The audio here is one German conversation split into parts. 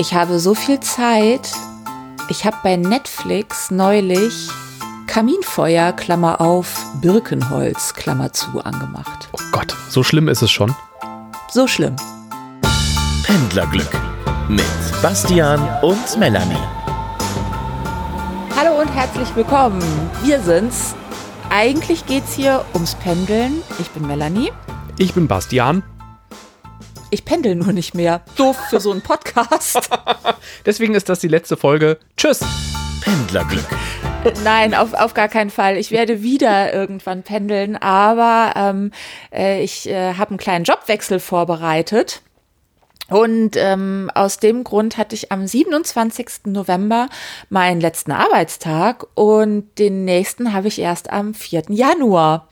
Ich habe so viel Zeit. Ich habe bei Netflix neulich Kaminfeuer, Klammer auf, Birkenholz, Klammer zu, angemacht. Oh Gott, so schlimm ist es schon. So schlimm. Pendlerglück mit Bastian und Melanie. Hallo und herzlich willkommen. Wir sind's. Eigentlich geht's hier ums Pendeln. Ich bin Melanie. Ich bin Bastian. Ich pendel nur nicht mehr. Doof für so einen Podcast. Deswegen ist das die letzte Folge. Tschüss. Pendlerglück. Nein, auf, auf gar keinen Fall. Ich werde wieder irgendwann pendeln, aber ähm, äh, ich äh, habe einen kleinen Jobwechsel vorbereitet. Und ähm, aus dem Grund hatte ich am 27. November meinen letzten Arbeitstag und den nächsten habe ich erst am 4. Januar.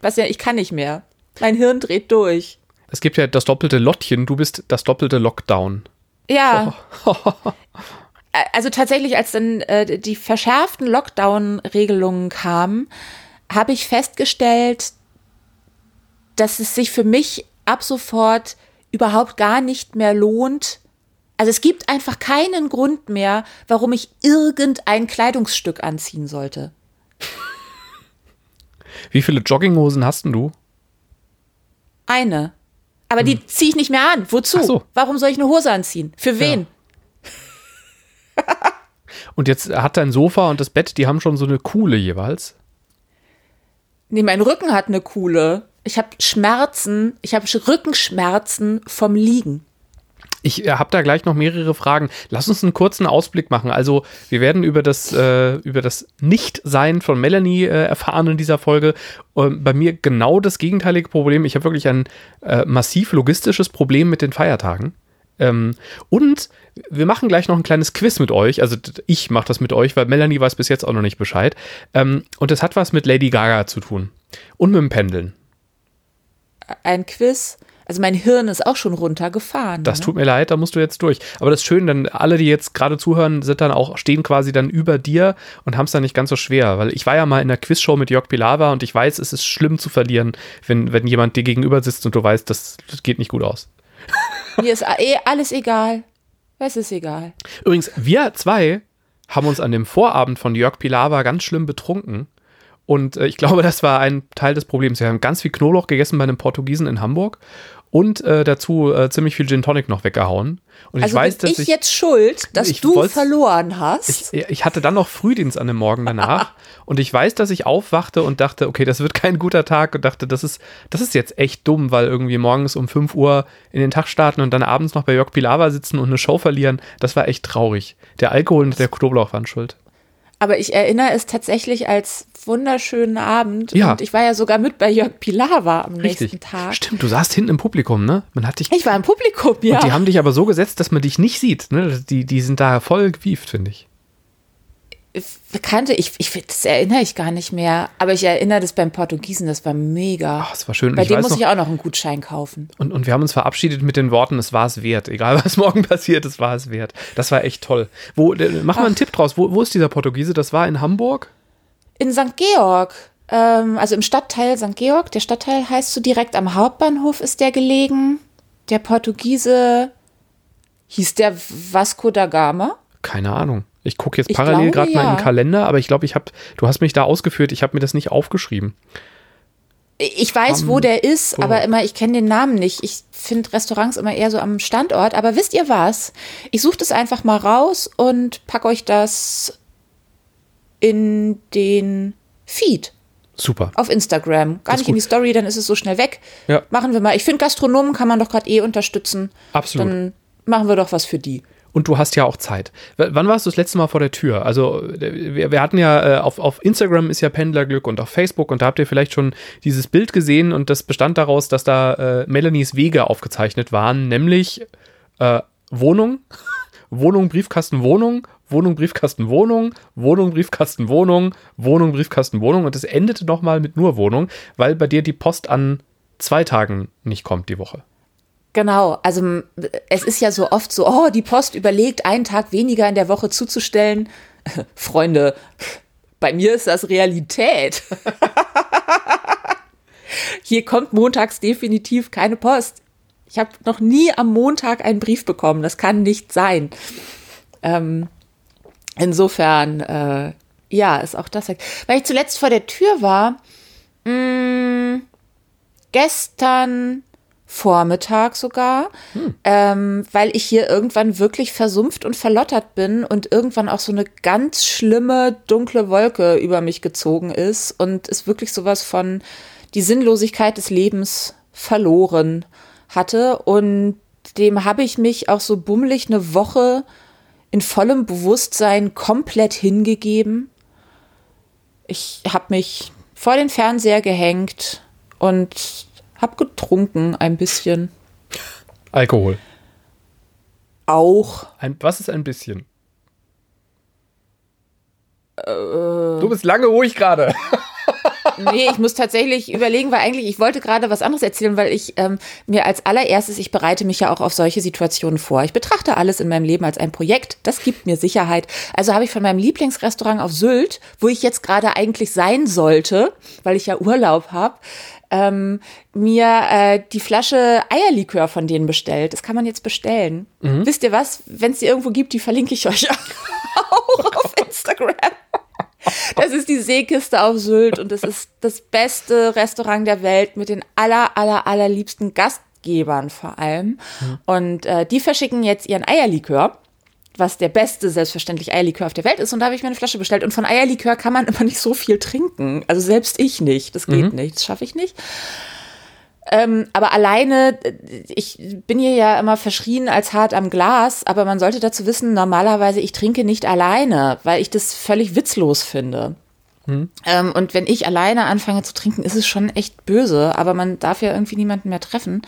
Was ja, ich kann nicht mehr. Mein Hirn dreht durch. Es gibt ja das doppelte Lottchen, du bist das doppelte Lockdown. Ja. also tatsächlich, als dann äh, die verschärften Lockdown-Regelungen kamen, habe ich festgestellt, dass es sich für mich ab sofort überhaupt gar nicht mehr lohnt. Also es gibt einfach keinen Grund mehr, warum ich irgendein Kleidungsstück anziehen sollte. Wie viele Jogginghosen hast denn du? Eine. Aber die ziehe ich nicht mehr an. Wozu? So. Warum soll ich eine Hose anziehen? Für wen? Und jetzt hat dein Sofa und das Bett, die haben schon so eine Kuhle jeweils. Nee, mein Rücken hat eine Kuhle. Ich habe Schmerzen, ich habe Rückenschmerzen vom Liegen. Ich äh, habe da gleich noch mehrere Fragen. Lass uns einen kurzen Ausblick machen. Also, wir werden über das, äh, über das Nichtsein von Melanie äh, erfahren in dieser Folge. Ähm, bei mir genau das gegenteilige Problem. Ich habe wirklich ein äh, massiv logistisches Problem mit den Feiertagen. Ähm, und wir machen gleich noch ein kleines Quiz mit euch. Also ich mache das mit euch, weil Melanie weiß bis jetzt auch noch nicht Bescheid. Ähm, und das hat was mit Lady Gaga zu tun. Und mit dem Pendeln. Ein Quiz. Also mein Hirn ist auch schon runtergefahren. Das ne? tut mir leid, da musst du jetzt durch. Aber das ist schön, denn alle, die jetzt gerade zuhören, sind dann auch, stehen quasi dann über dir und haben es dann nicht ganz so schwer. Weil ich war ja mal in der Quizshow mit Jörg Pilawa und ich weiß, es ist schlimm zu verlieren, wenn, wenn jemand dir gegenüber sitzt und du weißt, das, das geht nicht gut aus. Mir ist eh alles egal. Es ist egal. Übrigens, wir zwei haben uns an dem Vorabend von Jörg Pilawa ganz schlimm betrunken. Und äh, ich glaube, das war ein Teil des Problems. Wir haben ganz viel Knoblauch gegessen bei einem Portugiesen in Hamburg und äh, dazu äh, ziemlich viel Gin Tonic noch weggehauen. Und Also ich weiß, bin dass ich, ich, jetzt schuld, dass ich du verloren hast? ich, ich hatte dann noch Frühdienst an dem Morgen danach und ich weiß, dass ich aufwachte und dachte, okay, das wird kein guter Tag und dachte, das ist, das ist jetzt echt dumm, weil irgendwie morgens um 5 Uhr in den Tag starten und dann abends noch bei Jörg Pilawa sitzen und eine Show verlieren, das war echt traurig. Der Alkohol und der Knoblauch waren schuld. Aber ich erinnere es tatsächlich als wunderschönen Abend. Ja. Und ich war ja sogar mit bei Jörg Pilawa am nächsten Richtig. Tag. Stimmt, du saßt hinten im Publikum, ne? Man hat dich Ich war im Publikum, ja. Und die haben dich aber so gesetzt, dass man dich nicht sieht. Ne? Die, die sind da voll gewieft, finde ich. Bekannte, ich, ich, das erinnere ich gar nicht mehr. Aber ich erinnere das beim Portugiesen, das war mega. Ach, es war schön. Bei dem muss noch, ich auch noch einen Gutschein kaufen. und, und wir haben uns verabschiedet mit den Worten, es war es wert. Egal, was morgen passiert, es war es wert. Das war echt toll. Wo, äh, mach mal einen Tipp draus. Wo, wo ist dieser Portugiese? Das war in Hamburg? In St. Georg, ähm, also im Stadtteil St. Georg, der Stadtteil heißt so direkt am Hauptbahnhof ist der gelegen. Der Portugiese hieß der Vasco da Gama. Keine Ahnung. Ich gucke jetzt parallel gerade mal ja. in den Kalender, aber ich glaube, ich habe, du hast mich da ausgeführt, ich habe mir das nicht aufgeschrieben. Ich weiß, wo der ist, aber immer, ich kenne den Namen nicht. Ich finde Restaurants immer eher so am Standort. Aber wisst ihr was? Ich suche das einfach mal raus und pack euch das in den Feed Super. auf Instagram. Gar Das nicht in die. Story, dann ist es so schnell weg. Ja. Machen wir mal. Ich finde, Gastronomen kann man doch gerade eh unterstützen. Absolut. Dann machen wir doch was für die. Und du hast ja auch Zeit. W wann warst du das letzte Mal vor der Tür? Also, äh, wir, wir hatten ja äh, auf, auf Instagram ist ja Pendlerglück und auf Facebook und da habt ihr vielleicht schon dieses Bild gesehen und das bestand daraus, dass da äh, Melanies Wege aufgezeichnet waren, nämlich äh, Wohnung, Wohnung, Briefkasten, Wohnung, Wohnung, Briefkasten, Wohnung, Wohnung, Briefkasten, Wohnung, Wohnung, Briefkasten, Wohnung und es endete nochmal mit nur Wohnung, weil bei dir die Post an zwei Tagen nicht kommt die Woche. Genau, also es ist ja so oft so, oh, die Post überlegt, einen Tag weniger in der Woche zuzustellen. Freunde, bei mir ist das Realität. Hier kommt montags definitiv keine Post. Ich habe noch nie am Montag einen Brief bekommen. Das kann nicht sein. Ähm, insofern, äh, ja, ist auch das. Weil ich zuletzt vor der Tür war, mh, mm, gestern Vormittag sogar, hm. ähm, weil ich hier irgendwann wirklich versumpft und verlottert bin und irgendwann auch so eine ganz schlimme dunkle Wolke über mich gezogen ist und es wirklich sowas von die Sinnlosigkeit des Lebens verloren hatte und dem habe ich mich auch so bummelig eine Woche in vollem Bewusstsein komplett hingegeben. Ich habe mich vor den Fernseher gehängt und hab getrunken ein bisschen. Alkohol. Auch. Ein, was ist ein bisschen? Äh, du bist lange ruhig gerade. nee, ich muss tatsächlich überlegen, weil eigentlich, ich wollte gerade was anderes erzählen, weil ich ähm, mir als allererstes, ich bereite mich ja auch auf solche Situationen vor. Ich betrachte alles in meinem Leben als ein Projekt. Das gibt mir Sicherheit. Also habe ich von meinem Lieblingsrestaurant auf Sylt, wo ich jetzt gerade eigentlich sein sollte, weil ich ja Urlaub habe, ähm, mir äh, die Flasche Eierlikör von denen bestellt. Das kann man jetzt bestellen. Mhm. Wisst ihr was? Wenn es die irgendwo gibt, die verlinke ich euch auch auf Instagram. Das ist die Seekiste auf Sylt und das ist das beste Restaurant der Welt mit den aller, aller, allerliebsten Gastgebern vor allem. Mhm. Und äh, die verschicken jetzt ihren Eierlikör was der beste, selbstverständlich Eierlikör auf der Welt ist. Und da habe ich mir eine Flasche bestellt. Und von Eierlikör kann man immer nicht so viel trinken. Also selbst ich nicht. Das geht mhm. nicht. Das schaffe ich nicht. Ähm, aber alleine, ich bin hier ja immer verschrien als hart am Glas, aber man sollte dazu wissen, normalerweise ich trinke nicht alleine, weil ich das völlig witzlos finde. Mhm. Ähm, und wenn ich alleine anfange zu trinken, ist es schon echt böse, aber man darf ja irgendwie niemanden mehr treffen.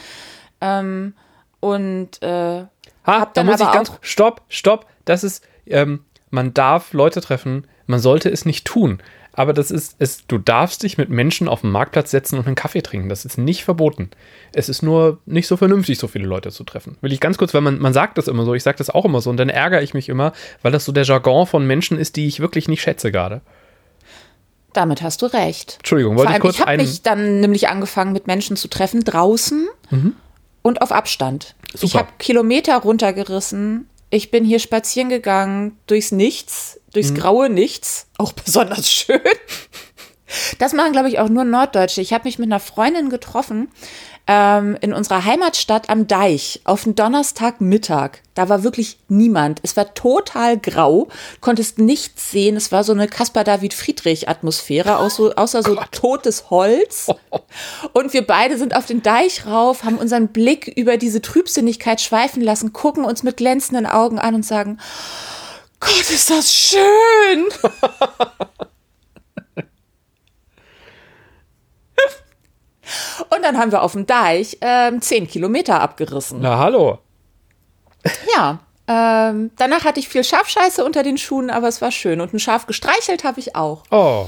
Ähm, und äh, Ha, da muss ich ganz. Stopp, stopp. Das ist, ähm, man darf Leute treffen, man sollte es nicht tun. Aber das ist, es, du darfst dich mit Menschen auf den Marktplatz setzen und einen Kaffee trinken. Das ist nicht verboten. Es ist nur nicht so vernünftig, so viele Leute zu treffen. Will ich ganz kurz, weil man, man sagt das immer so, ich sage das auch immer so und dann ärgere ich mich immer, weil das so der Jargon von Menschen ist, die ich wirklich nicht schätze gerade. Damit hast du recht. Entschuldigung, wollte allem, ich kurz Ich habe mich dann nämlich angefangen, mit Menschen zu treffen, draußen. Mhm und auf Abstand. Super. Ich habe Kilometer runtergerissen. Ich bin hier spazieren gegangen durchs Nichts, durchs mhm. graue Nichts. Auch besonders schön. Das machen, glaube ich, auch nur Norddeutsche. Ich habe mich mit einer Freundin getroffen ähm, in unserer Heimatstadt am Deich auf einen Donnerstagmittag. Da war wirklich niemand. Es war total grau, konntest nichts sehen. Es war so eine Caspar David Friedrich Atmosphäre, außer, außer so totes Holz. Und wir beide sind auf den Deich rauf, haben unseren Blick über diese Trübsinnigkeit schweifen lassen, gucken uns mit glänzenden Augen an und sagen, Gott, ist das schön! Und dann haben wir auf dem Deich ähm, zehn Kilometer abgerissen. Na, hallo. Ja. Ähm, danach hatte ich viel Schafscheiße unter den Schuhen, aber es war schön. Und ein Schaf gestreichelt habe ich auch. Oh.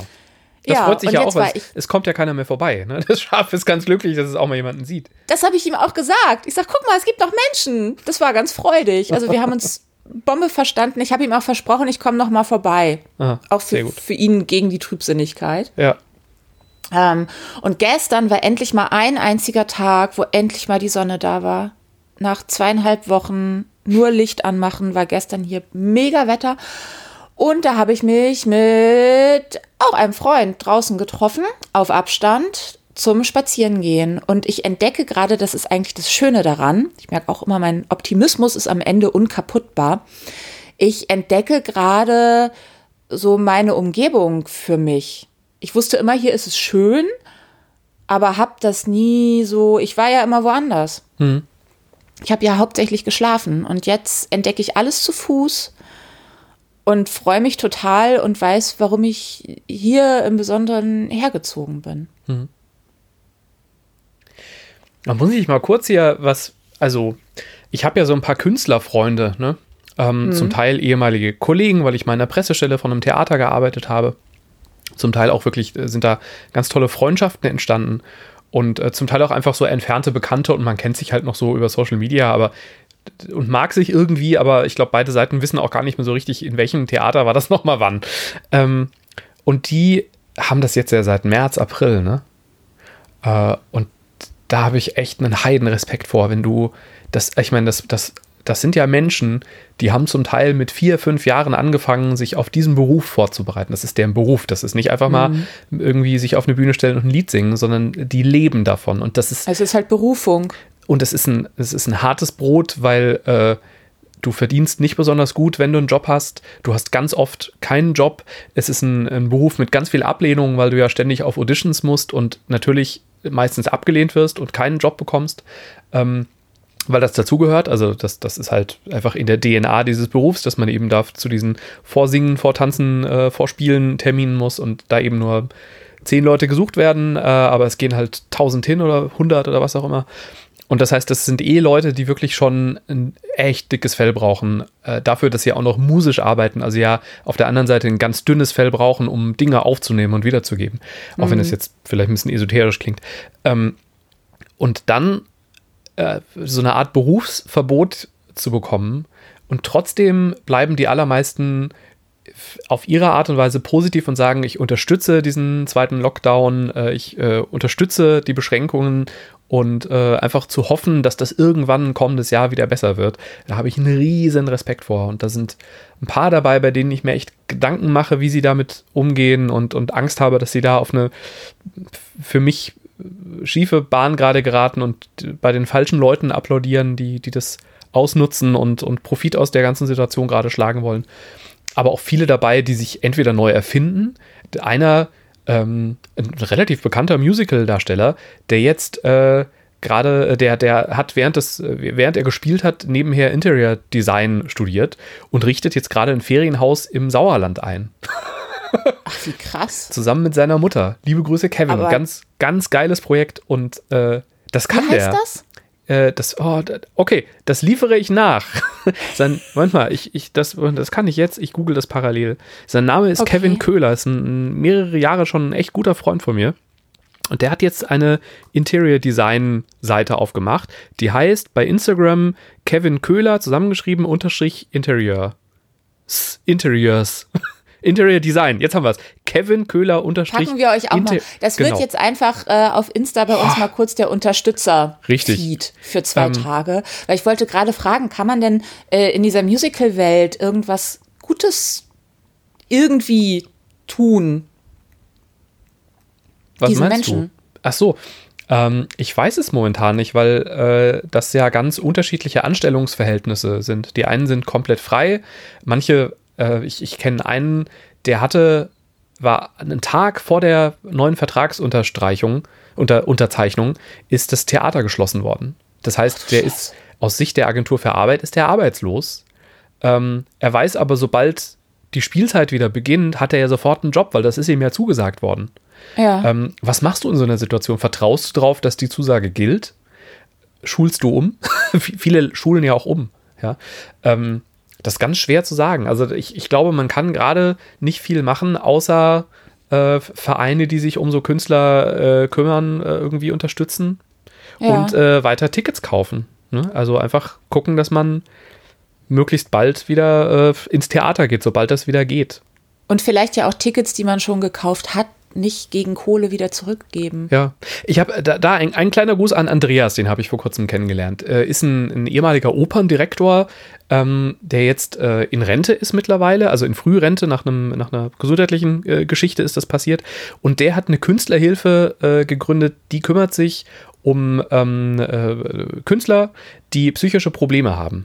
Das ja, freut sich ja auch, weil es, es, kommt ja keiner mehr vorbei. Ne? Das Schaf ist ganz glücklich, dass es auch mal jemanden sieht. Das habe ich ihm auch gesagt. Ich sage, guck mal, es gibt noch Menschen. Das war ganz freudig. Also wir haben uns Bombe verstanden. Ich habe ihm auch versprochen, ich komme noch mal vorbei. Aha, auch für, für ihn gegen die Trübsinnigkeit. Ja. Ähm, und gestern war endlich mal ein einziger Tag, wo endlich mal die Sonne da war. Nach zweieinhalb Wochen nur Licht anmachen, war gestern hier mega Wetter. Und da habe ich mich mit auch einem Freund draußen getroffen, auf Abstand zum Spazierengehen. Und ich entdecke gerade, das ist eigentlich das Schöne daran. Ich merke auch immer, mein Optimismus ist am Ende unkaputtbar. Ich entdecke gerade so meine Umgebung für mich ich wusste immer, hier ist es schön, aber hab das nie so, ich war ja immer woanders. Hm. Ich habe ja hauptsächlich geschlafen und jetzt entdecke ich alles zu Fuß und freue mich total und weiß, warum ich hier im Besonderen hergezogen bin. Hm. Da muss ich mal kurz hier was, also ich habe ja so ein paar Künstlerfreunde, ne? Ähm, hm. Zum Teil ehemalige Kollegen, weil ich mal in der Pressestelle von einem Theater gearbeitet habe. Zum Teil auch wirklich äh, sind da ganz tolle Freundschaften entstanden und äh, zum Teil auch einfach so entfernte Bekannte und man kennt sich halt noch so über Social Media, aber und mag sich irgendwie, aber ich glaube, beide Seiten wissen auch gar nicht mehr so richtig, in welchem Theater war das nochmal wann. Ähm, und die haben das jetzt ja seit März, April, ne? Äh, und da habe ich echt einen Heidenrespekt vor, wenn du das, ich meine, das, das, das sind ja Menschen, die haben zum Teil mit vier, fünf Jahren angefangen, sich auf diesen Beruf vorzubereiten. Das ist deren Beruf. Das ist nicht einfach mal Mhm. irgendwie sich auf eine Bühne stellen und ein Lied singen, sondern die leben davon. Und das ist, Es ist halt Berufung. und es ist ein, es ist ein hartes Brot, weil äh, du verdienst nicht besonders gut, wenn du einen Job hast. Du hast ganz oft keinen Job. Es ist ein, ein Beruf mit ganz viel Ablehnung, weil du ja ständig auf Auditions musst und natürlich meistens abgelehnt wirst und keinen Job bekommst. Ähm, weil das dazugehört. Also das, das ist halt einfach in der DNA dieses Berufs, dass man eben da zu diesen Vorsingen, Vortanzen, äh, Vorspielen Terminen muss und da eben nur zehn Leute gesucht werden, äh, aber es gehen halt tausend hin oder hundert oder was auch immer. Und das heißt, das sind eh Leute, die wirklich schon ein echt dickes Fell brauchen, äh, dafür, dass sie auch noch musisch arbeiten. Also ja, auf der anderen Seite ein ganz dünnes Fell brauchen, um Dinge aufzunehmen und wiederzugeben. Auch wenn das jetzt vielleicht ein bisschen esoterisch klingt. Ähm, und dann äh, so eine Art Berufsverbot zu bekommen und trotzdem bleiben die allermeisten auf ihre Art und Weise positiv und sagen, ich unterstütze diesen zweiten Lockdown, äh, ich äh, unterstütze die Beschränkungen und äh, einfach zu hoffen, dass das irgendwann kommendes Jahr wieder besser wird. Da habe ich einen riesen Respekt vor und da sind ein paar dabei, bei denen ich mir echt Gedanken mache, wie sie damit umgehen und, und Angst habe, dass sie da auf eine für mich schiefe Bahn gerade geraten und bei den falschen Leuten applaudieren, die, die das ausnutzen und, und Profit aus der ganzen Situation gerade schlagen wollen. Aber auch viele dabei, die sich entweder neu erfinden. Einer, ähm, ein relativ bekannter Musical-Darsteller, der jetzt äh, gerade, der, der hat während des, während er gespielt hat, nebenher Interior Design studiert und richtet jetzt gerade ein Ferienhaus im Sauerland ein Ach, wie krass. zusammen mit seiner Mutter. Liebe Grüße, Kevin. Aber- ganz, ganz geiles Projekt und äh, das kann Wie heißt der. das? Äh, das, oh, okay, das liefere ich nach. Sein, manchmal, ich, ich, das, das kann ich jetzt, ich google das parallel. Sein Name ist Okay. Kevin Köhler, ist ein, mehrere Jahre schon ein echt guter Freund von mir. Und der hat jetzt eine Interior Design Seite aufgemacht, die heißt bei Instagram Kevin Köhler zusammengeschrieben unterstrich Interior. S- Interiors. Interior Design, jetzt haben wir es. Kevin Köhler unterstrich. Packen wir euch auch mal. Inter- Das Genau. wird jetzt einfach äh, auf Insta bei uns mal kurz der Unterstützer Richtig. Feed für zwei Ähm. Tage. Weil ich wollte gerade fragen, kann man denn äh, in dieser Musical-Welt irgendwas Gutes irgendwie tun? Was diesen meinst Menschen. du? Ach so, ähm, ich weiß es momentan nicht, weil äh, das ja ganz unterschiedliche Anstellungsverhältnisse sind. Die einen sind komplett frei, manche, äh, ich, ich kenne einen, der hatte, war einen Tag vor der neuen Vertragsunterstreichung, unter, Unterzeichnung, ist das Theater geschlossen worden. Das heißt, der ist aus Sicht der Agentur für Arbeit ist er arbeitslos. Ähm, er weiß aber, sobald die Spielzeit wieder beginnt, hat er ja sofort einen Job, weil das ist ihm ja zugesagt worden. Ja. Ähm, was machst du in so einer Situation? Vertraust du darauf, dass die Zusage gilt? Schulst du um? Viele schulen ja auch um. Ja? Ähm, das ist ganz schwer zu sagen. Also ich, ich glaube, man kann gerade nicht viel machen, außer äh, Vereine, die sich um so Künstler äh, kümmern, äh, irgendwie unterstützen ja. und äh, weiter Tickets kaufen. Ne? Also einfach gucken, dass man möglichst bald wieder äh, ins Theater geht, sobald das wieder geht. Und vielleicht ja auch Tickets, die man schon gekauft hat, nicht gegen Kohle wieder zurückgeben. Ja, ich habe da, da ein, ein kleiner Gruß an Andreas, den habe ich vor kurzem kennengelernt. Äh, ist ein, ein ehemaliger Operndirektor, ähm, der jetzt äh, in Rente ist mittlerweile, also in Frührente nach, einem, nach einer gesundheitlichen äh, Geschichte ist das passiert. Und der hat eine Künstlerhilfe äh, gegründet, die kümmert sich um ähm, äh, Künstler, die psychische Probleme haben.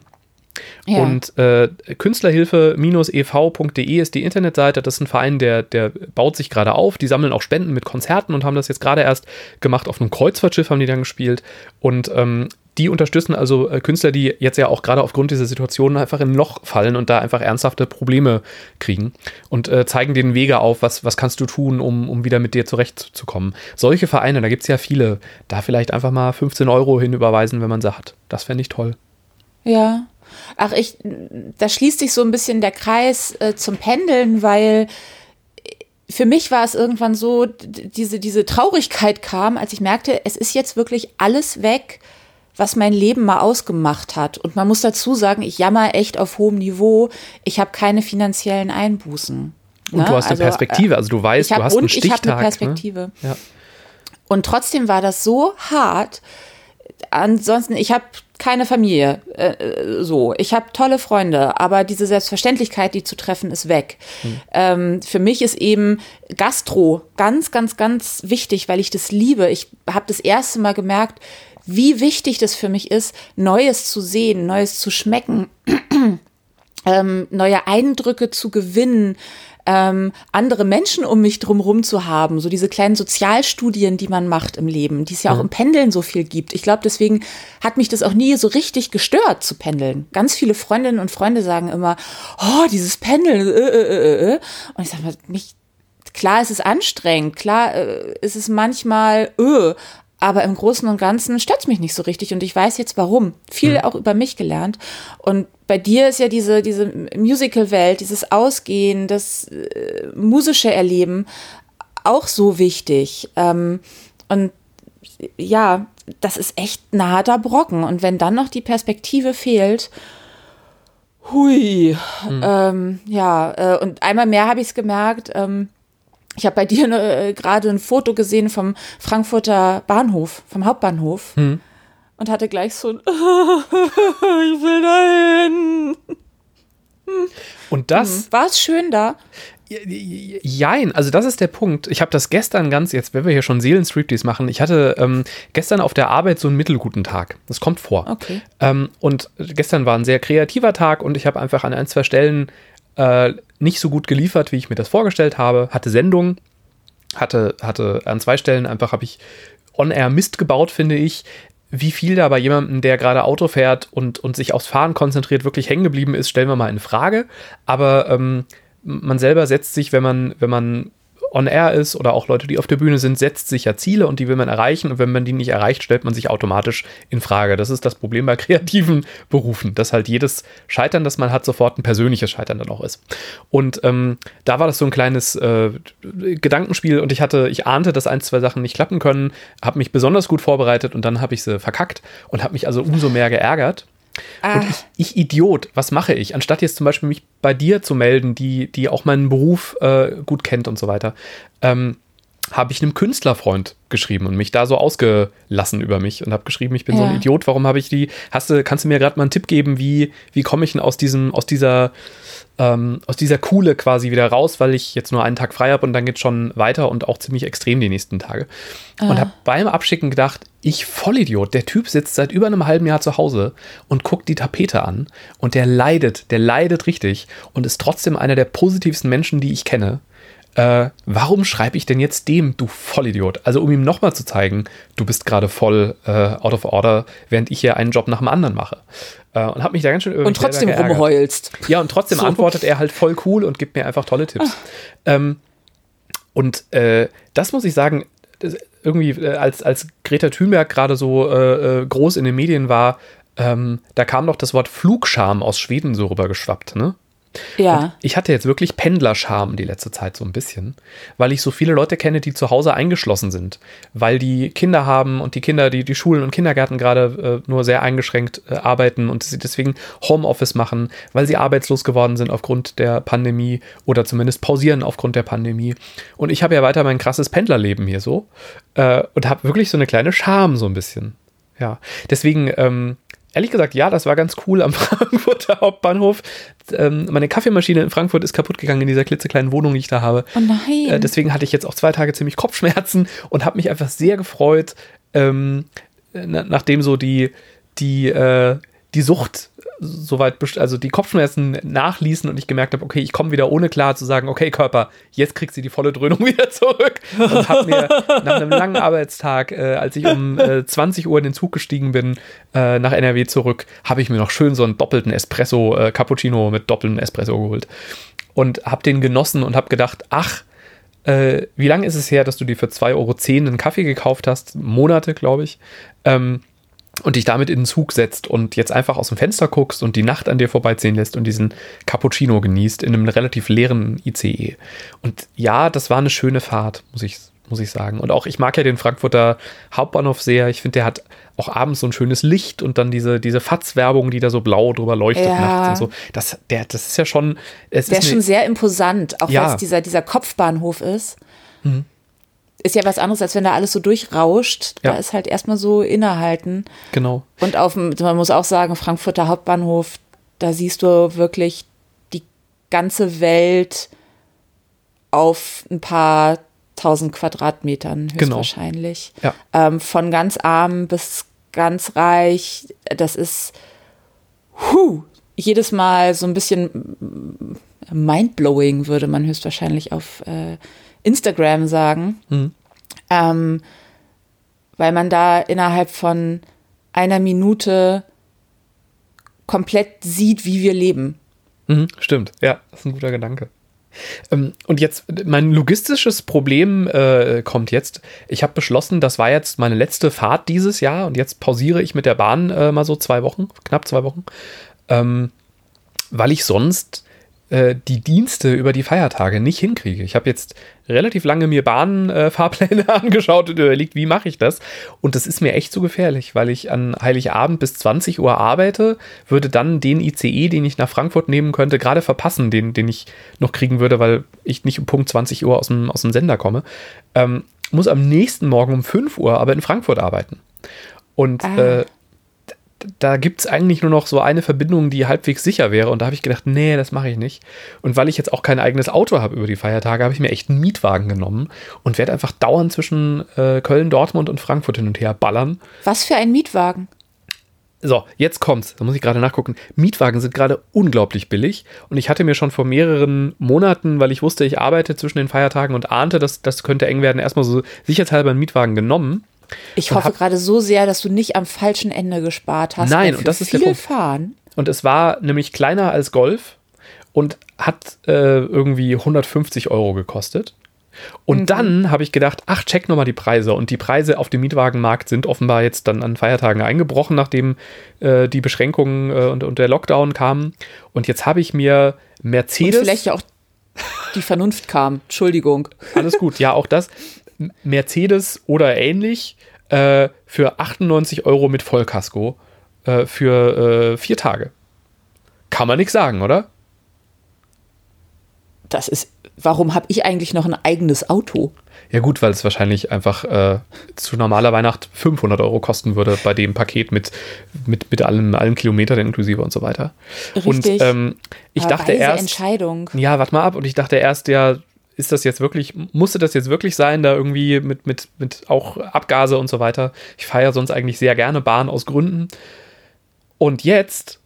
Ja. Und äh, Künstlerhilfe-ev.de ist die Internetseite. Das ist ein Verein, der, der baut sich gerade auf. Die sammeln auch Spenden mit Konzerten und haben das jetzt gerade erst gemacht. Auf einem Kreuzfahrtschiff haben die dann gespielt. Und ähm, die unterstützen also äh, Künstler, die jetzt ja auch gerade aufgrund dieser Situation einfach in ein Loch fallen und da einfach ernsthafte Probleme kriegen und äh, zeigen denen Wege auf, was, was kannst du tun, um, um wieder mit dir zurechtzukommen. Solche Vereine, da gibt es ja viele, da vielleicht einfach mal 15 Euro hinüberweisen, wenn man sie hat. Das fände ich toll. Ja. Ach, ich, da schließt sich so ein bisschen der Kreis äh, zum Pendeln, weil für mich war es irgendwann so, diese, diese Traurigkeit kam, als ich merkte, es ist jetzt wirklich alles weg, was mein Leben mal ausgemacht hat. Und man muss dazu sagen, ich jammer echt auf hohem Niveau. Ich habe keine finanziellen Einbußen. Und Ne? du hast eine Also, Perspektive, also du weißt, hab, du hast einen und ich habe Stichtag. eine Perspektive. Ne? Ja. Und trotzdem war das so hart. Ansonsten, ich habe keine Familie, äh, so. Ich habe tolle Freunde, aber diese Selbstverständlichkeit, die zu treffen, ist weg. Mhm. Ähm, für mich ist eben Gastro ganz, ganz, ganz wichtig, weil ich das liebe. Ich habe das erste Mal gemerkt, wie wichtig das für mich ist, Neues zu sehen, Neues zu schmecken, ähm, neue Eindrücke zu gewinnen, ähm, andere Menschen um mich drumherum zu haben, so diese kleinen Sozialstudien, die man macht im Leben, die es ja auch im Pendeln so viel gibt. Ich glaube, deswegen hat mich das auch nie so richtig gestört zu pendeln. Ganz viele Freundinnen und Freunde sagen immer, oh, dieses Pendeln, äh, äh, äh, äh. und ich sage mal, mich, klar ist es anstrengend, klar äh, ist es manchmal, öh, aber im Großen und Ganzen stört es mich nicht so richtig und ich weiß jetzt warum. Viel mhm. auch über mich gelernt. Und bei dir ist ja diese, diese Musical-Welt, dieses Ausgehen, das äh, musische Erleben auch so wichtig. Ähm, und ja, das ist echt ein harter Brocken. Und wenn dann noch die Perspektive fehlt, hui, mhm. ähm, ja, äh, und einmal mehr habe ich es gemerkt, ähm, ich habe bei dir äh, gerade ein Foto gesehen vom Frankfurter Bahnhof, vom Hauptbahnhof. Hm. Und hatte gleich so ein, ich will dahin. Und das. Hm. War es schön da? Jein, also das ist der Punkt. Ich habe das gestern ganz, jetzt wenn wir hier schon Seelen-Striptease machen, ich hatte ähm, gestern auf der Arbeit so einen mittelguten Tag. Das kommt vor. Okay. Ähm, und gestern war ein sehr kreativer Tag und ich habe einfach an ein, zwei Stellen äh, nicht so gut geliefert, wie ich mir das vorgestellt habe. Hatte Sendung, hatte, hatte an zwei Stellen einfach, habe ich on-air Mist gebaut, finde ich. Wie viel da bei jemandem, der gerade Auto fährt und, und sich aufs Fahren konzentriert, wirklich hängen geblieben ist, stellen wir mal in Frage. Aber ähm, man selber setzt sich, wenn man, wenn man on air ist oder auch Leute, die auf der Bühne sind, setzt sich ja Ziele und die will man erreichen. Und wenn man die nicht erreicht, stellt man sich automatisch in Frage. Das ist das Problem bei kreativen Berufen, dass halt jedes Scheitern, das man hat, sofort ein persönliches Scheitern dann auch ist. Und ähm, da war das so ein kleines äh, Gedankenspiel und ich hatte, ich ahnte, dass ein, zwei Sachen nicht klappen können, habe mich besonders gut vorbereitet und dann habe ich sie verkackt und habe mich also umso mehr geärgert. Ah. Und ich, ich, Idiot, was mache ich? Anstatt jetzt zum Beispiel mich bei dir zu melden, die, die auch meinen Beruf äh, gut kennt und so weiter, ähm, habe ich einem Künstlerfreund geschrieben und mich da so ausgelassen über mich und habe geschrieben, ich bin ja. so ein Idiot, warum habe ich die, hast du, kannst du mir gerade mal einen Tipp geben, wie, wie komme ich denn aus diesem, aus dieser ähm, aus dieser Kuhle quasi wieder raus, weil ich jetzt nur einen Tag frei habe und dann geht schon weiter und auch ziemlich extrem die nächsten Tage. Ah. Und habe beim Abschicken gedacht, ich Vollidiot, der Typ sitzt seit über einem halben Jahr zu Hause und guckt die Tapete an und der leidet, der leidet richtig und ist trotzdem einer der positivsten Menschen, die ich kenne. Äh, warum schreibe ich denn jetzt dem, du Vollidiot? Also um ihm nochmal zu zeigen, du bist gerade voll äh, out of order, während ich hier einen Job nach dem anderen mache. Äh, und habe mich da ganz schön über Und trotzdem rumheulst. Ja, und trotzdem so. antwortet er halt voll cool und gibt mir einfach tolle Tipps. Ah. Ähm, und äh, das muss ich sagen, irgendwie, äh, als, als Greta Thunberg gerade so äh, groß in den Medien war, ähm, da kam doch das Wort Flugscham aus Schweden so rübergeschwappt, ne? Ja. Und ich hatte jetzt wirklich Pendlerscham die letzte Zeit so ein bisschen, weil ich so viele Leute kenne, die zu Hause eingeschlossen sind, weil die Kinder haben und die Kinder, die die Schulen und Kindergärten gerade äh, nur sehr eingeschränkt äh, arbeiten und sie deswegen Homeoffice machen, weil sie arbeitslos geworden sind aufgrund der Pandemie oder zumindest pausieren aufgrund der Pandemie. Und ich habe ja weiter mein krasses Pendlerleben hier so äh, und habe wirklich so eine kleine Scham so ein bisschen. Ja, deswegen ähm, Ehrlich gesagt, ja, das war ganz cool am Frankfurter Hauptbahnhof. Ähm, meine Kaffeemaschine in Frankfurt ist kaputt gegangen in dieser klitzekleinen Wohnung, die ich da habe. Oh nein. Äh, deswegen hatte ich jetzt auch zwei Tage ziemlich Kopfschmerzen und habe mich einfach sehr gefreut, ähm, nachdem so die, die, äh, die Sucht soweit, also die Kopfschmerzen nachließen und ich gemerkt habe, okay, ich komme wieder ohne klar zu sagen, okay, Körper, jetzt kriegst du die volle Dröhnung wieder zurück. Und habe mir nach einem langen Arbeitstag, äh, als ich um äh, 20 Uhr in den Zug gestiegen bin, äh, nach NRW zurück, habe ich mir noch schön so einen doppelten Espresso, äh, Cappuccino mit doppeltem Espresso geholt. Und habe den genossen und habe gedacht, ach, äh, wie lange ist es her, dass du dir für 2,10 Euro einen Kaffee gekauft hast? Monate, glaube ich. Ähm, und dich damit in den Zug setzt und jetzt einfach aus dem Fenster guckst und die Nacht an dir vorbeiziehen lässt und diesen Cappuccino genießt in einem relativ leeren ICE. Und ja, das war eine schöne Fahrt, muss ich, muss ich sagen. Und auch ich mag ja den Frankfurter Hauptbahnhof sehr. Ich finde, der hat auch abends so ein schönes Licht und dann diese, diese Fatz-Werbung, die da so blau drüber leuchtet ja. nachts und so. Das, der, das ist ja schon. Es der ist, ist schon sehr imposant, auch ja. weil es dieser, dieser Kopfbahnhof ist. Mhm. Ist ja was anderes, als wenn da alles so durchrauscht. Ja. Da ist halt erstmal so innehalten. Genau. Und auf dem, man muss auch sagen, Frankfurter Hauptbahnhof, da siehst du wirklich die ganze Welt auf ein paar tausend Quadratmetern Genau. höchstwahrscheinlich. Ja. Ähm, von ganz arm bis ganz reich. Das ist huh, jedes Mal so ein bisschen mindblowing, würde man höchstwahrscheinlich auf äh, Instagram sagen. Mhm. Ähm, weil man da innerhalb von einer Minute komplett sieht, wie wir leben. Mhm, stimmt, ja, das ist ein guter Gedanke. Ähm, und jetzt, mein logistisches Problem äh, kommt jetzt. Ich habe beschlossen, das war jetzt meine letzte Fahrt dieses Jahr und jetzt pausiere ich mit der Bahn äh, mal so zwei Wochen, knapp zwei Wochen, ähm, weil ich sonst äh, die Dienste über die Feiertage nicht hinkriege. Ich habe jetzt relativ lange mir Bahnfahrpläne angeschaut und überlegt, wie mache ich das? Und das ist mir echt zu gefährlich, weil ich an Heiligabend bis 20 Uhr arbeite, würde dann den ICE, den ich nach Frankfurt nehmen könnte, gerade verpassen, den, den ich noch kriegen würde, weil ich nicht um Punkt 20 Uhr aus dem, aus dem Sender komme. Ähm, muss am nächsten Morgen um 5 Uhr aber in Frankfurt arbeiten. Und Ah. äh, da gibt es eigentlich nur noch so eine Verbindung, die halbwegs sicher wäre. Und da habe ich gedacht, nee, das mache ich nicht. Und weil ich jetzt auch kein eigenes Auto habe über die Feiertage, habe ich mir echt einen Mietwagen genommen und werde einfach dauernd zwischen äh, Köln, Dortmund und Frankfurt hin und her ballern. Was für ein Mietwagen? So, jetzt kommt's. Da muss ich gerade nachgucken. Mietwagen sind gerade unglaublich billig. Und ich hatte mir schon vor mehreren Monaten, weil ich wusste, ich arbeite zwischen den Feiertagen und ahnte, dass das könnte eng werden, erstmal so sicherheitshalber einen Mietwagen genommen. Ich Und hoffe gerade so sehr, dass du nicht am falschen Ende gespart hast. Nein, und für das ist der viel Punkt. Fahren. Und es war nämlich kleiner als Golf und hat äh, irgendwie 150 Euro gekostet. Und dann habe ich gedacht, ach, check nochmal die Preise. Und die Preise auf dem Mietwagenmarkt sind offenbar jetzt dann an Feiertagen eingebrochen, nachdem äh, die Beschränkungen äh, und, und der Lockdown kamen. Und jetzt habe ich mir Und Mercedes. vielleicht ja auch die Vernunft kam. Entschuldigung. Alles gut, ja, auch das. Mercedes oder ähnlich äh, für 98 Euro mit Vollkasko äh, für äh, vier Tage. Kann man nichts sagen, oder? Das ist, warum habe ich eigentlich noch ein eigenes Auto? Ja gut, weil es wahrscheinlich einfach äh, zu normaler Weihnacht 500 Euro kosten würde bei dem Paket mit, mit, mit allem, allen Kilometern inklusive und so weiter. Und Richtig. ähm, ich Aber dachte erst, Entscheidung. ja, warte mal ab. Und ich dachte erst, ja, ist das jetzt wirklich, musste das jetzt wirklich sein, da irgendwie mit, mit, mit auch Abgase und so weiter. Ich fahre ja sonst eigentlich sehr gerne Bahn aus Gründen. Und jetzt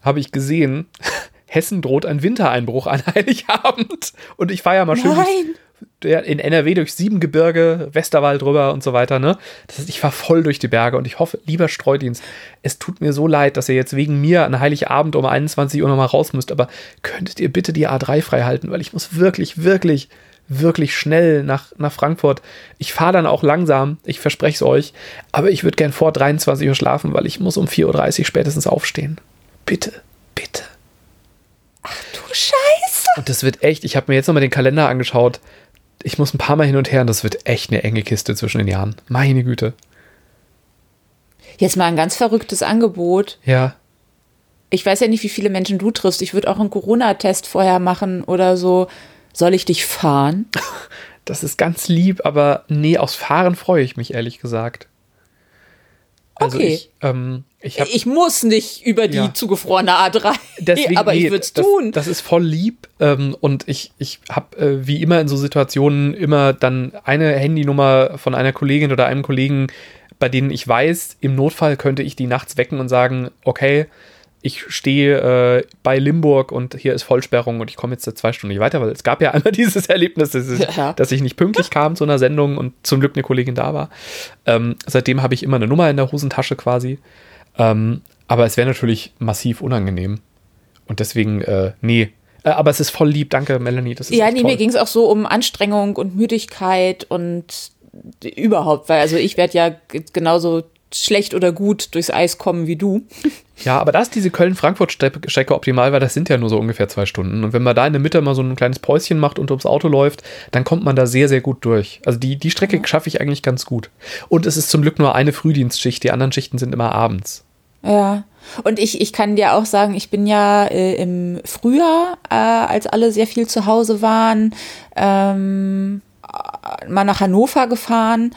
habe ich gesehen, Hessen droht ein Wintereinbruch an Heiligabend. Und ich fahre ja mal schön Nein. Der- in NRW durch Siebengebirge, Westerwald drüber und so weiter, ne? Das heißt, ich fahre voll durch die Berge und ich hoffe, lieber Streudienst, es tut mir so leid, dass ihr jetzt wegen mir an Heiligabend um 21 Uhr nochmal raus müsst, aber könntet ihr bitte die A3 frei halten, weil ich muss wirklich, wirklich, wirklich schnell nach, nach Frankfurt. Ich fahre dann auch langsam, ich verspreche es euch, aber ich würde gern vor 23 Uhr schlafen, weil ich muss um 4.30 Uhr spätestens aufstehen. Bitte, bitte. Du Scheiße. Und das wird echt, ich habe mir jetzt nochmal den Kalender angeschaut. Ich muss ein paar Mal hin und her und das wird echt eine enge Kiste zwischen den Jahren. Meine Güte. Jetzt mal ein ganz verrücktes Angebot. Ja. Ich weiß ja nicht, wie viele Menschen du triffst. Ich würde auch einen Corona-Test vorher machen oder so. Soll ich dich fahren? Das ist ganz lieb, aber nee, aufs Fahren freue ich mich, ehrlich gesagt. Also Okay. ich, ähm, ich habe Ich muss nicht über die Ja. zugefrorene A3. Deswegen, aber ich nee, würde es tun. Das ist voll lieb. Ähm, und ich, ich habe äh, wie immer in so Situationen immer dann eine Handynummer von einer Kollegin oder einem Kollegen, bei denen ich weiß, im Notfall könnte ich die nachts wecken und sagen, okay, ich stehe äh, bei Limburg und hier ist Vollsperrung und ich komme jetzt zwei Stunden nicht weiter, weil es gab ja einmal dieses Erlebnis, dass, es, Ja. dass ich nicht pünktlich kam zu einer Sendung und zum Glück eine Kollegin da war. Ähm, seitdem habe ich immer eine Nummer in der Hosentasche quasi. Ähm, aber es wäre natürlich massiv unangenehm. Und deswegen, äh, nee. Äh, aber es ist voll lieb, danke, Melanie. Das ist Ja, nee, toll. mir ging es auch so um Anstrengung und Müdigkeit und überhaupt, weil also ich werde ja genauso schlecht oder gut durchs Eis kommen wie du. Ja, aber da ist diese Köln-Frankfurt-Strecke optimal, weil das sind ja nur so ungefähr zwei Stunden. Und wenn man da in der Mitte mal so ein kleines Päuschen macht und ums Auto läuft, dann kommt man da sehr, sehr gut durch. Also die, die Strecke schaffe ich eigentlich ganz gut. Und es ist zum Glück nur eine Frühdienstschicht, die anderen Schichten sind immer abends. Ja. Und ich, ich kann dir auch sagen, ich bin ja äh, im Frühjahr, äh, als alle sehr viel zu Hause waren, ähm, mal nach Hannover gefahren.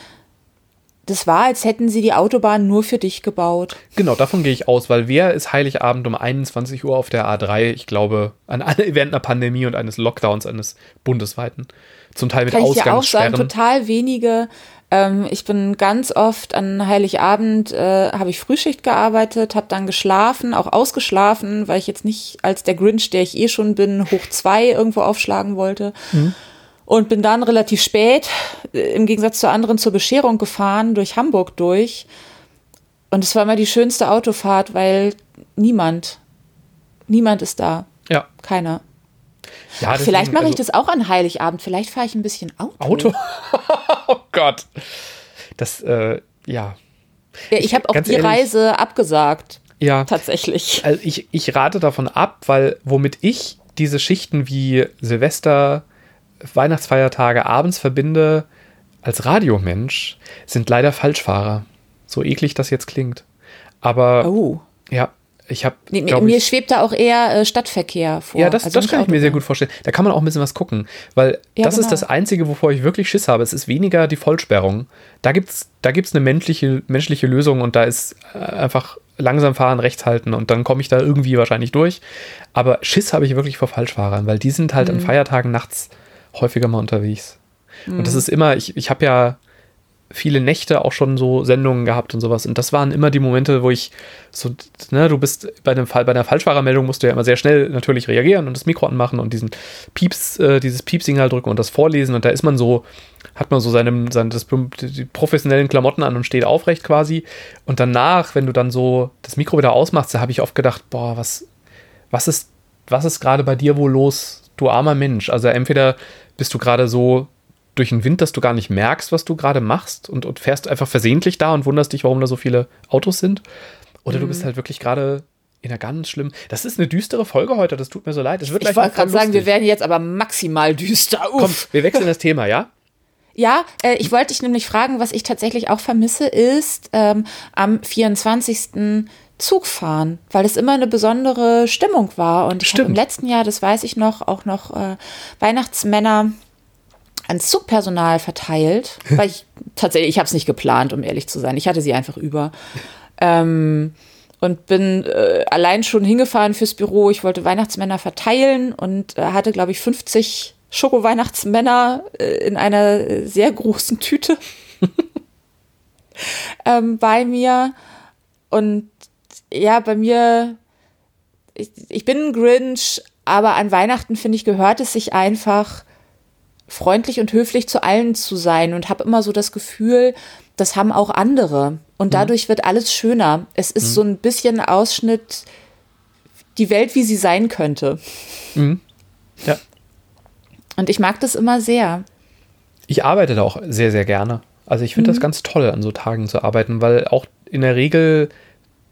Das war, als hätten sie die Autobahn nur für dich gebaut. Genau, davon gehe ich aus, weil wer ist Heiligabend um 21 Uhr auf der A3? Ich glaube, an alle während einer Pandemie und eines Lockdowns, eines bundesweiten. Zum Teil mit Kann ich dir auch Ausgangssperren. sagen, total wenige. Ähm, ich bin ganz oft an Heiligabend, äh, habe ich Frühschicht gearbeitet, habe dann geschlafen, auch ausgeschlafen, weil ich jetzt nicht als der Grinch, der ich eh schon bin, hoch zwei irgendwo aufschlagen wollte. Und bin dann relativ spät, äh, im Gegensatz zu anderen, zur Bescherung gefahren, durch Hamburg durch. Und es war immer die schönste Autofahrt, weil niemand, niemand ist da. ja, Keiner. ja Ach, vielleicht mache ich also- das auch an Heiligabend. Vielleicht fahre ich ein bisschen Auto. Auto? oh Gott. Das, äh, ja. Ja, ich habe auch die ehrlich- Reise abgesagt, Ja. tatsächlich. Also ich, ich rate davon ab, weil womit ich diese Schichten wie Silvester, Weihnachtsfeiertage abends verbinde als Radiomensch, sind leider Falschfahrer. So eklig das jetzt klingt. Aber Oh. ja, ich habe. Nee, mir, mir schwebt da auch eher äh, Stadtverkehr vor. Ja, das, Also das kann ich mir sehr gut vorstellen. Da kann man auch ein bisschen was gucken, weil Ja, das ist genau. das Einzige, wovor ich wirklich Schiss habe. Es ist weniger die Vollsperrung. Da gibt es da gibt's eine menschliche, menschliche Lösung und da ist äh, einfach langsam fahren, rechts halten und dann komme ich da irgendwie wahrscheinlich durch. Aber Schiss habe ich wirklich vor Falschfahrern, weil die sind halt Mhm. an Feiertagen nachts häufiger mal unterwegs. Und das ist immer, ich, ich habe ja viele Nächte auch schon so Sendungen gehabt und sowas. Und das waren immer die Momente, wo ich so, ne, du bist bei einem Fall, bei einer Falschfahrermeldung musst du ja immer sehr schnell natürlich reagieren und das Mikro anmachen und diesen Pieps, äh, dieses Piepsignal drücken und das vorlesen. Und da ist man so, hat man so seinem, sein, das, die professionellen Klamotten an und steht aufrecht quasi. Und danach, wenn du dann so das Mikro wieder ausmachst, da habe ich oft gedacht, boah, was, was ist, was ist gerade bei dir wohl los, du armer Mensch? Also entweder bist du gerade so durch den Wind, dass du gar nicht merkst, was du gerade machst und, und fährst einfach versehentlich da und wunderst dich, warum da so viele Autos sind. Oder du bist halt wirklich gerade in einer ganz schlimmen. Das ist eine düstere Folge heute, das tut mir so leid. Ich wollte gerade sagen, wir werden jetzt aber maximal düster. Uff. Komm, wir wechseln das Thema, ja? Ja, äh, ich wollte dich nämlich fragen, was ich tatsächlich auch vermisse, ist ähm, am 24. Zug fahren, weil es immer eine besondere Stimmung war. Und ich habe im letzten Jahr, das weiß ich noch, auch noch äh, Weihnachtsmänner ans Zugpersonal verteilt, weil ich tatsächlich, ich habe es nicht geplant, um ehrlich zu sein. Ich hatte sie einfach über. Ähm, und bin äh, allein schon hingefahren fürs Büro. Ich wollte Weihnachtsmänner verteilen und äh, hatte, glaube ich, 50 Schoko-Weihnachtsmänner äh, in einer sehr großen Tüte ähm, bei mir. Und ja, bei mir, ich, ich bin ein Grinch, aber an Weihnachten, finde ich, gehört es sich einfach, freundlich und höflich zu allen zu sein und habe immer so das Gefühl, das haben auch andere. Und dadurch wird alles schöner. Es ist so ein bisschen Ausschnitt, die Welt, wie sie sein könnte. Ja. Und ich mag das immer sehr. Ich arbeite da auch sehr, sehr gerne. Also ich finde das ganz toll, an so Tagen zu arbeiten, weil auch in der Regel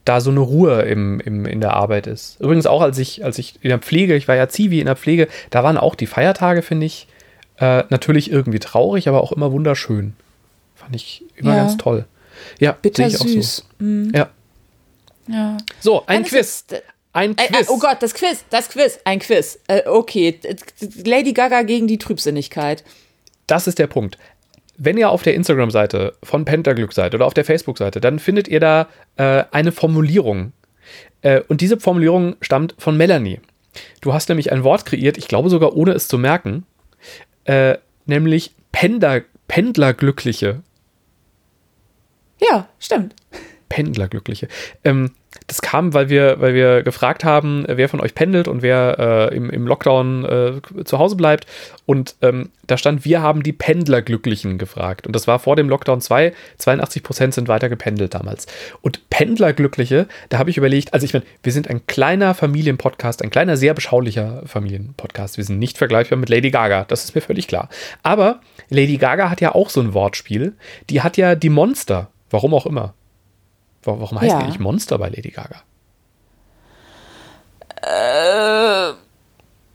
da so eine Ruhe im, im, in der Arbeit ist. Übrigens auch, als ich, als ich in der Pflege, ich war ja Zivi in der Pflege, da waren auch die Feiertage, finde ich, äh, natürlich irgendwie traurig, aber auch immer wunderschön. Fand ich immer Ja. ganz toll. Ja, Bitter sehe ich auch so. Ja. Ja. So, ein es Quiz. äh, Ein Äh, Quiz. äh, oh Gott, das Quiz, das Quiz, ein Quiz. Okay, Lady Gaga gegen die Trübsinnigkeit. das ist der Punkt. Wenn ihr auf der Instagram-Seite von Pentaglück seid oder auf der Facebook-Seite, dann findet ihr da äh, eine Formulierung. Äh, und diese Formulierung stammt von Melanie. Du hast nämlich ein Wort kreiert, ich glaube sogar ohne es zu merken, äh, nämlich Pendler, Pendlerglückliche. Ja, stimmt. Pendlerglückliche. Ähm, das kam, weil wir, weil wir gefragt haben, wer von euch pendelt und wer äh, im, im Lockdown äh, zu Hause bleibt. Und ähm, da stand, wir haben die Pendlerglücklichen gefragt. Und das war vor dem Lockdown 2. 82 Prozent sind weiter gependelt damals. Und Pendlerglückliche, da habe ich überlegt, also ich meine, wir sind ein kleiner Familienpodcast, ein kleiner, sehr beschaulicher Familienpodcast. Wir sind nicht vergleichbar mit Lady Gaga, das ist mir völlig klar. Aber Lady Gaga hat ja auch so ein Wortspiel. Die hat ja die Monster, warum auch immer. Wa- Warum heißt Ja. die nicht Monster bei Lady Gaga?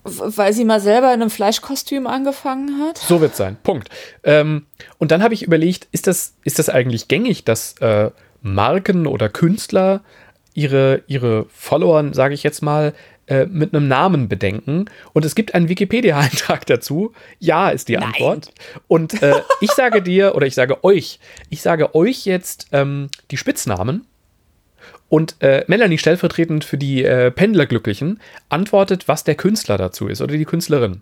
Weil sie mal selber in einem Fleischkostüm angefangen hat. So wird es sein. Punkt. Ähm, und dann habe ich überlegt, ist das, ist das eigentlich gängig, dass äh, Marken oder Künstler ihre, ihre Followern, sage ich jetzt mal, äh, mit einem Namen bedenken. Und es gibt einen Wikipedia-Eintrag dazu. Ja, ist die Nein. Antwort. Und äh, ich sage dir, oder ich sage euch, ich sage euch jetzt ähm, die Spitznamen. Und äh, Melanie stellvertretend für die äh, Pendlerglücklichen antwortet, was der Künstler dazu ist oder die Künstlerin.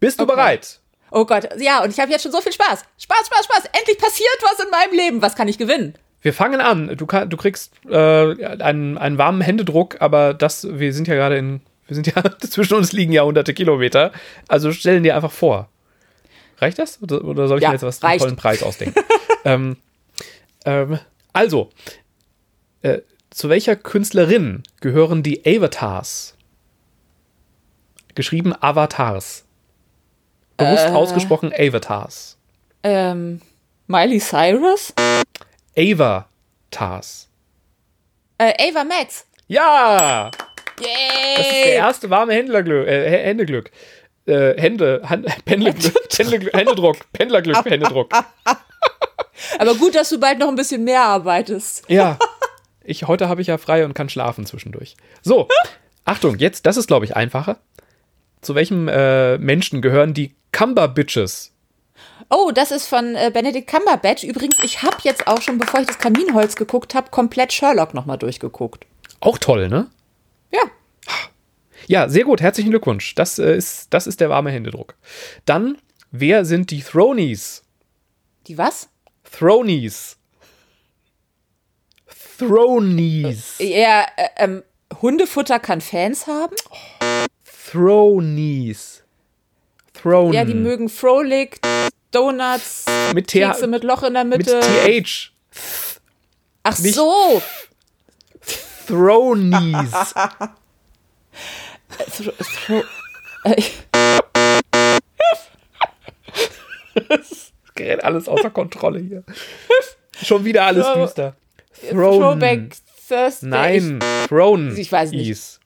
Bist du Okay. bereit? Oh Gott, ja, und ich habe jetzt schon so viel Spaß. Spaß, Spaß, Spaß. Endlich passiert was in meinem Leben. Was kann ich gewinnen? Wir fangen an. Du, kann, du kriegst äh, einen, einen warmen Händedruck, aber das, wir sind ja gerade in, wir sind ja, zwischen uns liegen ja hunderte Kilometer. Also stellen dir einfach vor. Reicht das? Oder, oder soll ich Ja, mir jetzt was reicht. tollen Preis ausdenken? ähm, ähm, also, äh, zu welcher Künstlerin gehören die Avatars? Geschrieben Avatars. Bewusst Äh. ausgesprochen Avatars. Ähm, Miley Cyrus? Avatars. Äh, Ava Max. Ja! Das ist der Yay! erste warme Händlerglück, äh, Hä- Händeglück. Äh, Hände, Hand, Pendlerglück, Händleglück, Händedruck, Pendlerglück, Händedruck. Aber gut, dass du bald noch ein bisschen mehr arbeitest. Ja. Ich, heute habe ich ja frei und kann schlafen zwischendurch. So, Achtung, jetzt, das ist, glaube ich, einfacher. Zu welchem äh, Menschen gehören die Cumber-Bitches? Oh, das ist von äh, Benedict Cumberbatch. Übrigens, ich habe jetzt auch schon, bevor ich das Kaminholz geguckt habe, komplett Sherlock nochmal durchgeguckt. Auch toll, ne? Ja. Ja, sehr gut. Herzlichen Glückwunsch. Das, äh, ist, das ist der warme Händedruck. Dann, wer sind die Thronies? Die was? Thronies. Thronies. Ja, äh, ähm, Hundefutter kann Fans haben. Thronies. Throne. Ja, die mögen Frolic, Donuts, mit, T Kekse mit Loch in der mit Mitte. TH. Ach nicht- so. Thronies. Thro- thro- äh, Das gerät alles außer Kontrolle hier. Schon wieder alles Throw- düster. Throne. Throwback Thursday. Nein, Throne. Ich weiß nicht.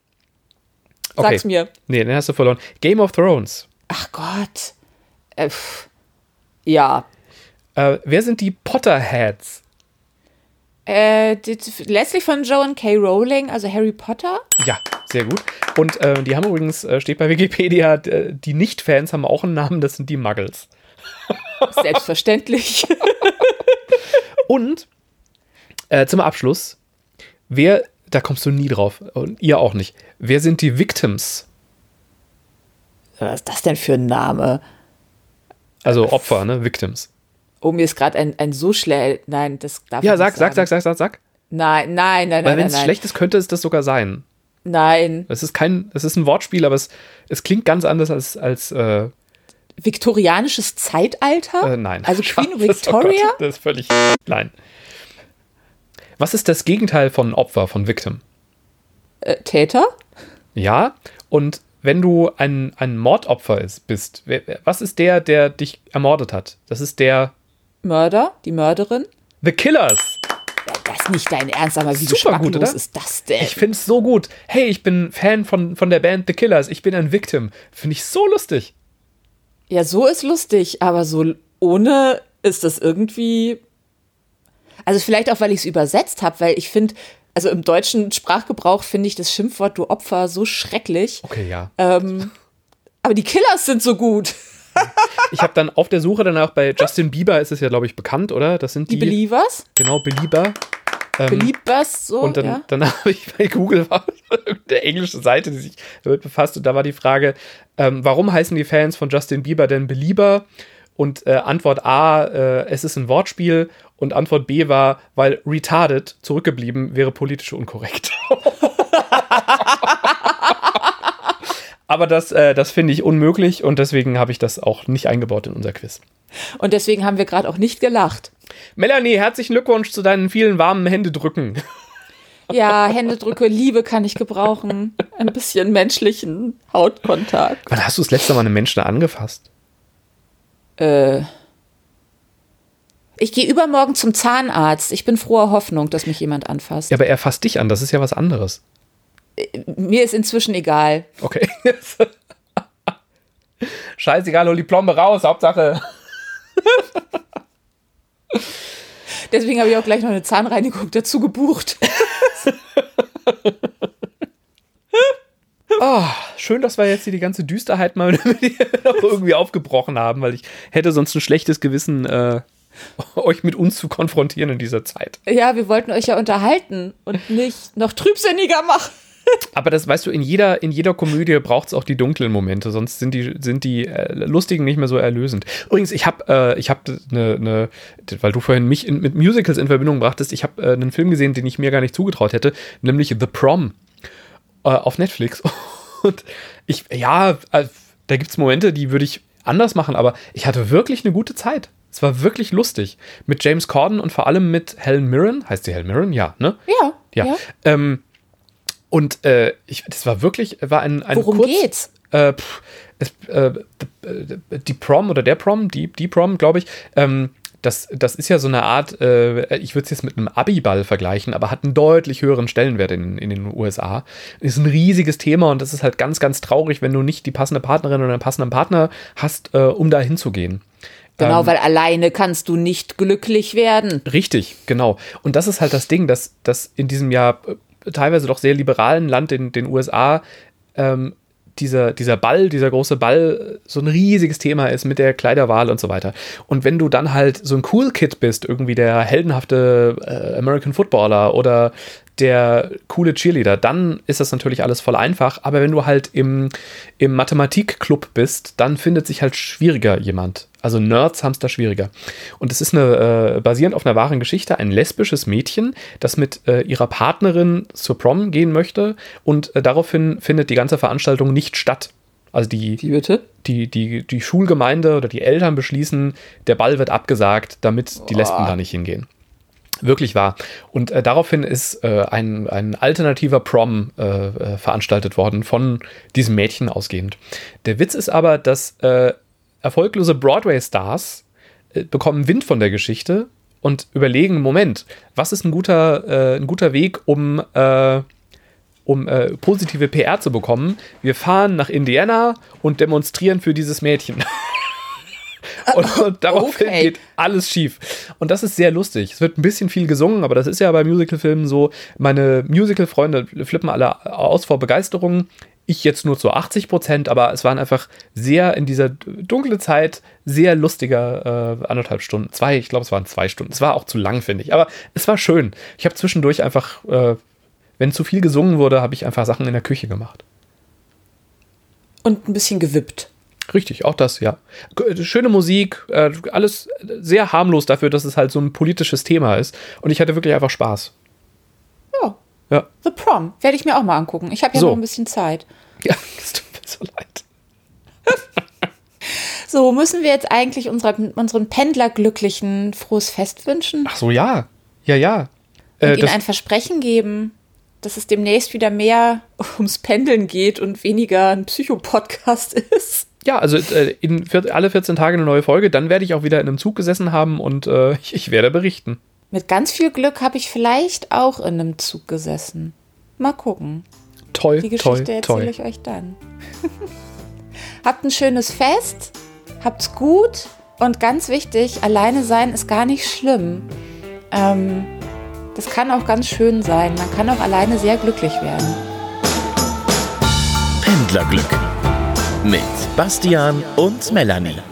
Okay. sag's mir. Nee, den hast du verloren. Game of Thrones. Ach Gott. Äh, pff. Ja. Äh, wer sind die Potterheads? Äh, die, letztlich von Joan K. Rowling, also Harry Potter. Ja, sehr gut. Und äh, die haben übrigens, äh, steht bei Wikipedia, d- die Nicht-Fans haben auch einen Namen, das sind die Muggles. Selbstverständlich. Und äh, zum Abschluss, wer, da kommst du nie drauf, und ihr auch nicht, wer sind die Victims? Was ist das denn für ein Name? Also Opfer, ne? Victims. Oh, mir ist gerade ein, ein so schnell. Nein, das darf Ja, ich sag, nicht sag, sagen. sag, sag, sag, sag. Nein, nein, nein, Weil nein, wenn nein, es schlecht ist, könnte es das sogar sein. Nein. Es ist kein, es ist ein Wortspiel, aber es, es klingt ganz anders als, als äh, Viktorianisches Zeitalter? äh, nein. Also Queen Das- oh Victoria? Gott, das ist völlig, nein. Was ist das Gegenteil von Opfer, von Victim? äh, Täter? Ja, und wenn du ein, ein Mordopfer ist, bist, was ist der, der dich ermordet hat? Das ist der Mörder? Die Mörderin? The Killers. Das ist nicht dein Ernst, aber wie Super gut, oder? ist das denn? Ich finde es so gut. Hey, ich bin Fan von, von der Band The Killers. Ich bin ein Victim. Finde ich so lustig. ja, so ist lustig, aber so ohne ist das irgendwie. Also vielleicht auch, weil ich es übersetzt habe, weil ich finde, also im deutschen Sprachgebrauch finde ich das Schimpfwort du Opfer so schrecklich. Okay, ja. Ähm, aber die Killers sind so gut. Ich habe dann auf der Suche danach bei Justin Bieber ist es ja, glaube ich, bekannt, oder? Das sind Die die, Believers? genau Belieber. Ähm, Beliebers, so, Und dann, ja. dann habe ich bei Google war irgendeine englische Seite, die sich damit befasst. Und da war die Frage, ähm, warum heißen die Fans von Justin Bieber denn Belieber? Und äh, Antwort A, äh, es ist ein Wortspiel. Und Antwort B war, weil retarded, zurückgeblieben, wäre politisch unkorrekt. Aber das, äh, das finde ich unmöglich und deswegen habe ich das auch nicht eingebaut in unser Quiz. Und deswegen haben wir gerade auch nicht gelacht. Melanie, herzlichen Glückwunsch zu deinen vielen warmen Händedrücken. Ja, Händedrücke, Liebe kann ich gebrauchen. Ein bisschen menschlichen Hautkontakt. Wann hast du das letzte Mal einen Menschen angefasst? Äh. Ich gehe übermorgen zum Zahnarzt. Ich bin froher Hoffnung, dass mich jemand anfasst. Ja, aber er fasst dich an, das ist ja was anderes. Mir ist inzwischen egal. Okay. Scheißegal, hol die Plombe raus, Hauptsache. Deswegen habe ich auch gleich noch eine Zahnreinigung dazu gebucht. oh, schön, dass wir jetzt hier die ganze Düsterheit mal noch irgendwie aufgebrochen haben, weil ich hätte sonst ein schlechtes Gewissen, äh, euch mit uns zu konfrontieren in dieser Zeit. Ja, wir wollten euch ja unterhalten und nicht noch trübsinniger machen. Aber das weißt du, in jeder, in jeder Komödie braucht es auch die dunklen Momente, sonst sind die, sind die äh, lustigen nicht mehr so erlösend. Übrigens, ich habe, äh, ich habe eine, ne, weil du vorhin mich in, mit Musicals in Verbindung brachtest, ich habe äh, einen Film gesehen, den ich mir gar nicht zugetraut hätte, nämlich The Prom äh, auf Netflix. Und ich, ja, äh, da gibt es Momente, die würde ich anders machen, aber ich hatte wirklich eine gute Zeit. Es war wirklich lustig. Mit James Corden und vor allem mit Helen Mirren. Heißt sie Helen Mirren? Ja, ne? Ja. Ja. ja. Ähm, und äh, ich, das war wirklich, war ein, ein Worum kurz, geht's? Äh, pff, es, äh, die Prom oder der Prom, die, die Prom, glaube ich, ähm, das, das ist ja so eine Art, äh, ich würde es jetzt mit einem Abiball vergleichen, aber hat einen deutlich höheren Stellenwert in, in den USA. Ist ein riesiges Thema und das ist halt ganz, ganz traurig, wenn du nicht die passende Partnerin oder einen passenden Partner hast, äh, um da hinzugehen. Genau, Ähm, weil alleine kannst du nicht glücklich werden. Richtig, genau. Und das ist halt das Ding, dass, dass in diesem ja äh, teilweise doch sehr liberalen Land, in den USA, ähm, dieser, dieser Ball, dieser große Ball so ein riesiges Thema ist mit der Kleiderwahl und so weiter. Und wenn du dann halt so ein Cool Kid bist, irgendwie der heldenhafte äh, American Footballer oder der coole Cheerleader, dann ist das natürlich alles voll einfach. Aber wenn du halt im, im Mathematikclub bist, dann findet sich halt schwieriger jemand. Also Nerds haben es da schwieriger. Und es ist eine, äh, basierend auf einer wahren Geschichte, ein lesbisches Mädchen, das mit äh, ihrer Partnerin zur Prom gehen möchte und äh, daraufhin findet die ganze Veranstaltung nicht statt. Also die, bitte? die, die, die Schulgemeinde oder die Eltern beschließen, der Ball wird abgesagt, damit die Lesben da nicht hingehen. Wirklich wahr. Und äh, daraufhin ist äh, ein, ein alternativer Prom äh, äh, veranstaltet worden von diesem Mädchen ausgehend. Der Witz ist aber, dass äh, erfolglose Broadway-Stars äh, bekommen Wind von der Geschichte und überlegen, Moment, was ist ein guter, ein guter Weg, um, um positive PR zu bekommen? Wir fahren nach Indiana und demonstrieren für dieses Mädchen. Und, und daraufhin Okay. geht alles schief. Und das ist sehr lustig. Es wird ein bisschen viel gesungen, aber das ist ja bei Musicalfilmen so. Meine Musical-Freunde flippen alle aus vor Begeisterung. Ich jetzt nur zu 80 Prozent, aber es waren einfach sehr in dieser dunklen Zeit sehr lustiger äh, anderthalb Stunden. Zwei, ich glaube, es waren zwei Stunden. Es war auch zu lang, finde ich. Aber es war schön. Ich habe zwischendurch einfach, äh, wenn zu viel gesungen wurde, habe ich einfach Sachen in der Küche gemacht. Und ein bisschen gewippt. Richtig, auch das, ja. G- Schöne Musik, äh, alles sehr harmlos dafür, dass es halt so ein politisches Thema ist. Und ich hatte wirklich einfach Spaß. Ja. Ja. The Prom. Werde ich mir auch mal angucken. Ich habe ja So. noch ein bisschen Zeit. Ja, es tut mir so leid. So, müssen wir jetzt eigentlich unserer, unseren Pendlerglücklichen frohes Fest wünschen Ach so, ja. Ja, ja. und Äh, ihnen ein Versprechen geben, dass es demnächst wieder mehr ums Pendeln geht und weniger ein Psychopodcast ist. Ja, also äh, in vier, alle 14 Tage eine neue Folge. Dann werde ich auch wieder in einem Zug gesessen haben und äh, ich, ich werde berichten. Mit ganz viel Glück habe ich vielleicht auch in einem Zug gesessen. Mal gucken. Toll, Die Geschichte toll, erzähle ich euch dann. habt ein schönes Fest, habt's gut und ganz wichtig, alleine sein ist gar nicht schlimm. Ähm, das kann auch ganz schön sein. Man kann auch alleine sehr glücklich werden. Pendlerglück mit Bastian und Melanie.